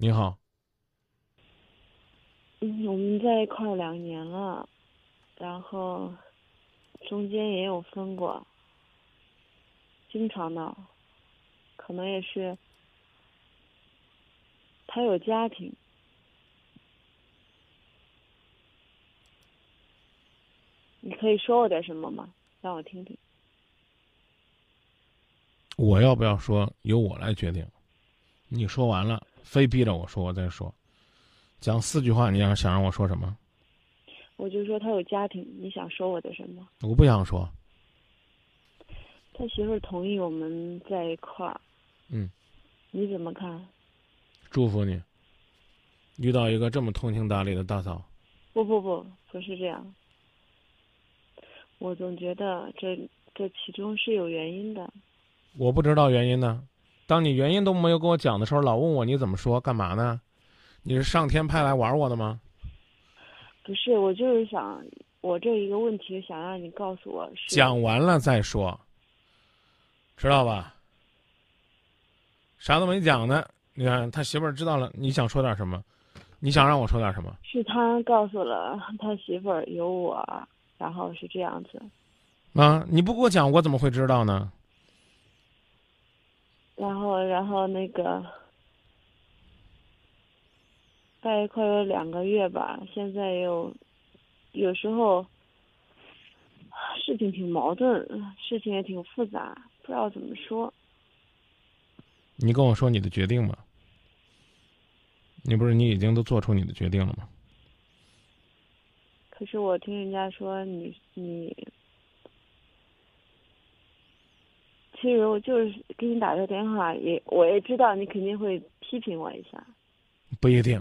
你好，嗯，我们在一块儿两年了，然后中间也有分过，经常闹，可能也是他有家庭，你可以说我点什么吗？让我听听。我要不要说由我来决定？你说完了，非逼着我说，我再说。讲四句话，你想想让我说什么？我就说他有家庭，你想说我的什么？我不想说。他媳妇儿同意我们在一块儿。嗯。你怎么看？祝福你，遇到一个这么通情达理的大嫂。不不不，不是这样。我总觉得这这其中是有原因的。我不知道原因呢。当你原因都没有跟我讲的时候，老问我你怎么说，干嘛呢？你是上天派来玩我的吗？不是，我就是想，我这一个问题想让你告诉我。讲完了再说，知道吧？啥都没讲呢。你看他媳妇儿知道了，你想说点什么？你想让我说点什么？是他告诉了他媳妇儿有我，然后是这样子。啊！你不给我讲，我怎么会知道呢？然后，然后那个在一块有两个月吧，现在又有时候事情挺矛盾，事情也挺复杂，不知道怎么说。你跟我说你的决定吧。你不是你已经都做出你的决定了吗？可是我听人家说你你。其实我就是给你打个电话，也我也知道你肯定会批评我一下。不一定。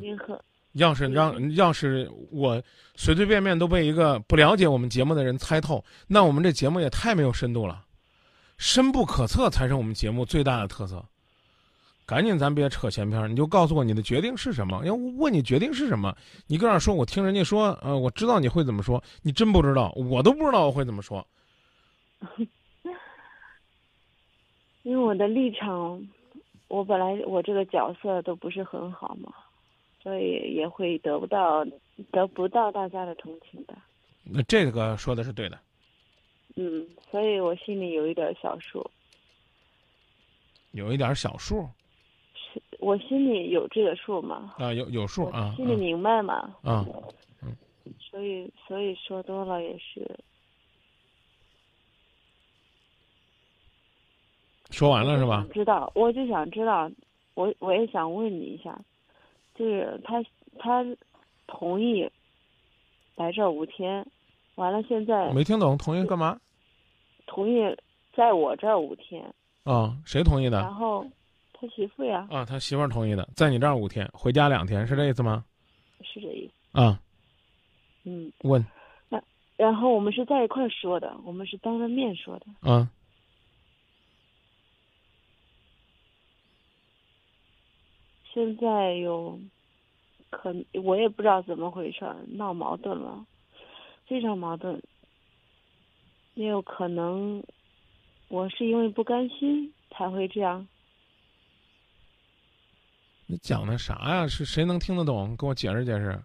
要是让要是我随随便便都被一个不了解我们节目的人猜透，那我们这节目也太没有深度了。深不可测才是我们节目最大的特色。赶紧，咱别扯闲篇，你就告诉我你的决定是什么。要问你决定是什么，你跟那说，我听人家说，呃，我知道你会怎么说，你真不知道，我都不知道我会怎么说。因为我的立场，我本来我这个角色都不是很好嘛，所以也会得不到得不到大家的同情的。那这个说的是对的。嗯，所以我心里有一点小数。有一点小数。是我心里有这个数嘛？啊，有有数啊。心里明白嘛？啊。嗯。所以，所以说多了也是。说完了是吧？知道，我就想知道，我我也想问你一下，就是他他同意来这五天，完了现在没听懂，同意干嘛？同意在我这儿五天。啊，谁同意的？然后他媳妇呀。啊，他媳妇同意的，在你这儿五天，回家两天，是这意思吗？是这意思。啊。嗯。问。那然后我们是在一块说的，我们是当着面说的。嗯。现在有，可我也不知道怎么回事闹矛盾了，非常矛盾。也有可能，我是因为不甘心才会这样。你讲的啥呀？是谁能听得懂？给我解释解释。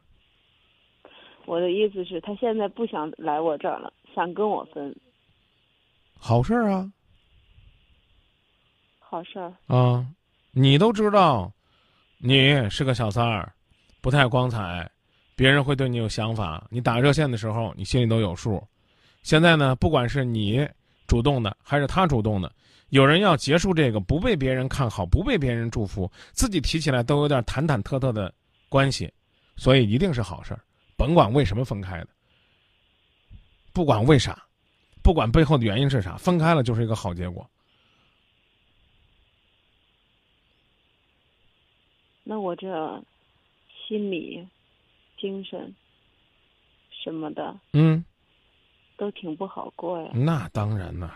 我的意思是，他现在不想来我这儿了，想跟我分。好事啊。好事儿。啊，你都知道。你是个小三儿，不太光彩，别人会对你有想法。你打热线的时候，你心里都有数。现在呢，不管是你主动的还是他主动的，有人要结束这个不被别人看好、不被别人祝福，自己提起来都有点忐忐忑忑的关系，所以一定是好事儿。甭管为什么分开的，不管为啥，不管背后的原因是啥，分开了就是一个好结果。那我这心理、精神什么的，嗯，都挺不好过呀。那当然呐，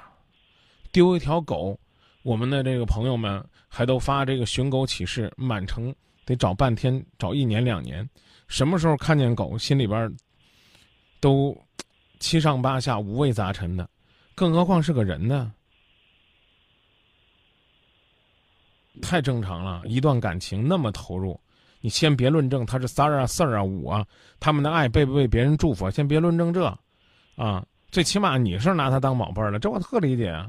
丢一条狗，我们的这个朋友们还都发这个寻狗启事，满城得找半天，找一年两年。什么时候看见狗，心里边都七上八下、五味杂陈的，更何况是个人呢？太正常了，一段感情那么投入，你先别论证他是三儿啊、四儿啊、五啊，他们的爱被不被别人祝福，先别论证这，啊，最起码你是拿他当宝贝儿了，这我特理解啊。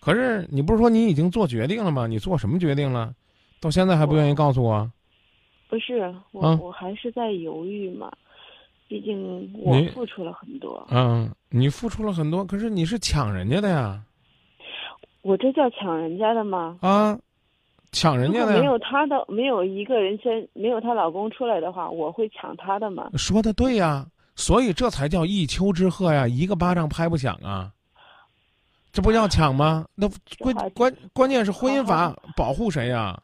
可是你不是说你已经做决定了吗？你做什么决定了？到现在还不愿意告诉我？不是我，啊我还是在犹豫嘛。毕竟我付出了很多，嗯，你付出了很多，可是你是抢人家的呀，我这叫抢人家的吗？啊，抢人家的没。有她的，没有一个人先没有她老公出来的话，我会抢她的吗？说的对呀，所以这才叫一丘之貉呀，一个巴掌拍不响啊。这不要抢吗？那关关关键是婚姻法保护谁呀？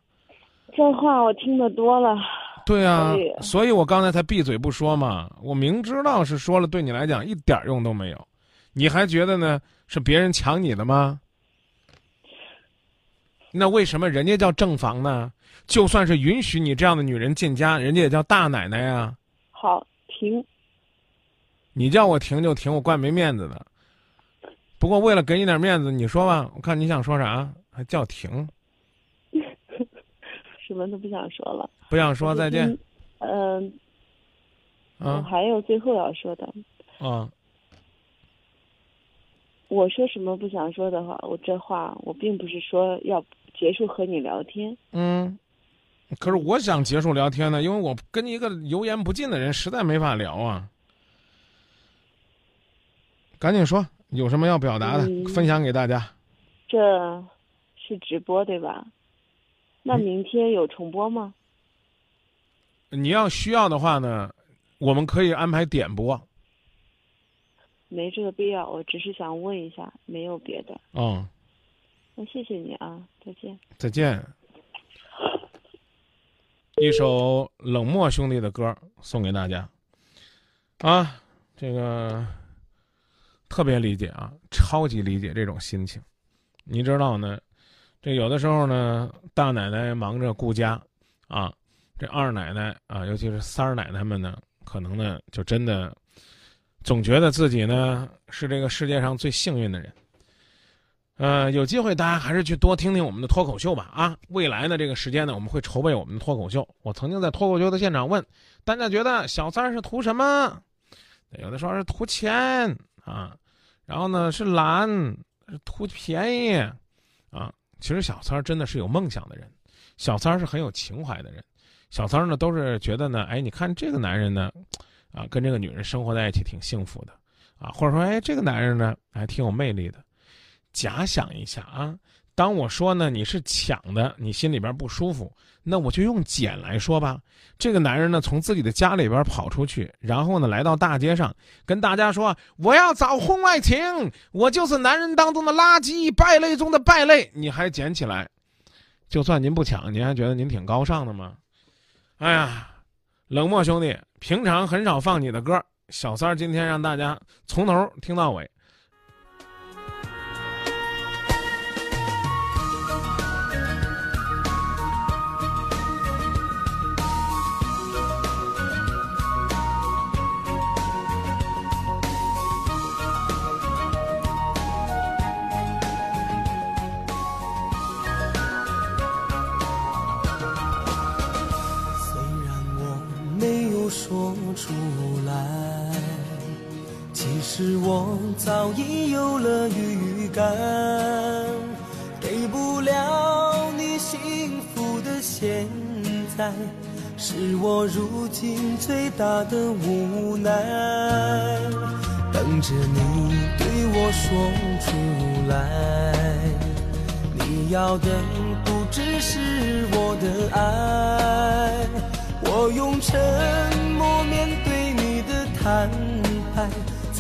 这话我听得多了，对呀所以，所以我刚才才闭嘴不说嘛。我明知道是说了，对你来讲一点用都没有，你还觉得呢？是别人抢你的吗？那为什么人家叫正房呢？就算是允许你这样的女人进家，人家也叫大奶奶呀。好停。你叫我停就停，我怪没面子的。不过为了给你点面子，你说吧，我看你想说啥，还叫停？什么都不想说了。不想说再见。嗯、我啊还有最后要说的。啊，我说什么不想说的话，我这话我并不是说要结束和你聊天。嗯。可是我想结束聊天呢，因为我跟一个油盐不进的人实在没法聊啊。赶紧说，有什么要表达的，嗯分享给大家。这是直播对吧？那嗯明天有重播吗？你要需要的话呢，我们可以安排点播。没这个必要，我只是想问一下，没有别的。嗯，那谢谢你啊，再见。再见。一首冷漠兄弟的歌送给大家。啊，这个特别理解啊，超级理解这种心情。你知道呢，这有的时候呢，大奶奶忙着顾家，啊，这二奶奶啊，尤其是三奶奶们呢，可能呢，就真的总觉得自己呢是这个世界上最幸运的人。呃，有机会大家还是去多听听我们的脱口秀吧啊！未来的，这个时间呢，我们会筹备我们的脱口秀。我曾经在脱口秀的现场问大家，觉得小三是图什么？有的说是图钱啊，然后呢是懒，是图便宜啊。其实小三儿真的是有梦想的人，小三是很有情怀的人，小三儿呢都是觉得呢，哎，你看这个男人呢，啊，跟这个女人生活在一起挺幸福的，啊，或者说，哎，这个男人呢还挺有魅力的。假想一下啊，当我说呢你是抢的，你心里边不舒服，那我就用捡来说吧。这个男人呢从自己的家里边跑出去，然后呢来到大街上，跟大家说我要找婚外情，我就是男人当中的垃圾，败类中的败类。你还捡起来，就算您不抢，您还觉得您挺高尚的吗？哎呀，冷漠兄弟，平常很少放你的歌，小三儿今天让大家从头听到尾。我早已有了预感，给不了你幸福的现在，是我如今最大的无奈。等着你对我说出来。你要的不只是我的爱，我用沉默面对你的坦白，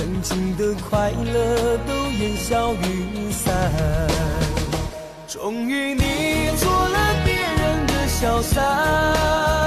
曾经的快乐都烟消云散。终于你做了别人的小三，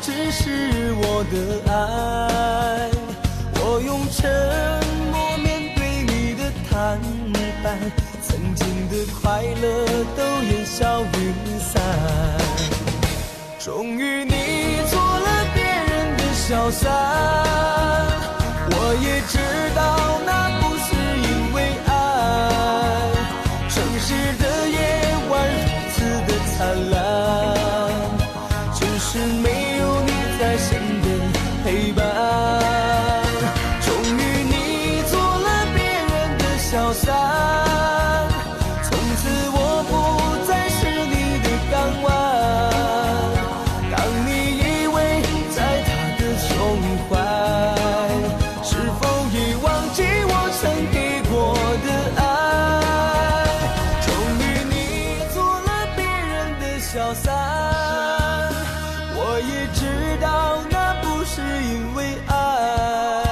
只是我的爱，我用沉默面对你的坦白，曾经的快乐都烟消云散。终于你做了别人的小三，我也知道那不是因为爱，城市关怀是否已忘记我曾给过的爱终于你做了别人的小三我也知道那不是因为爱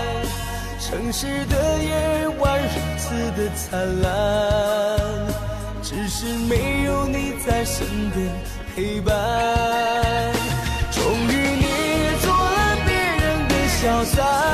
城市的夜晚如此的灿烂只是没有你在身边陪伴。终于潇洒。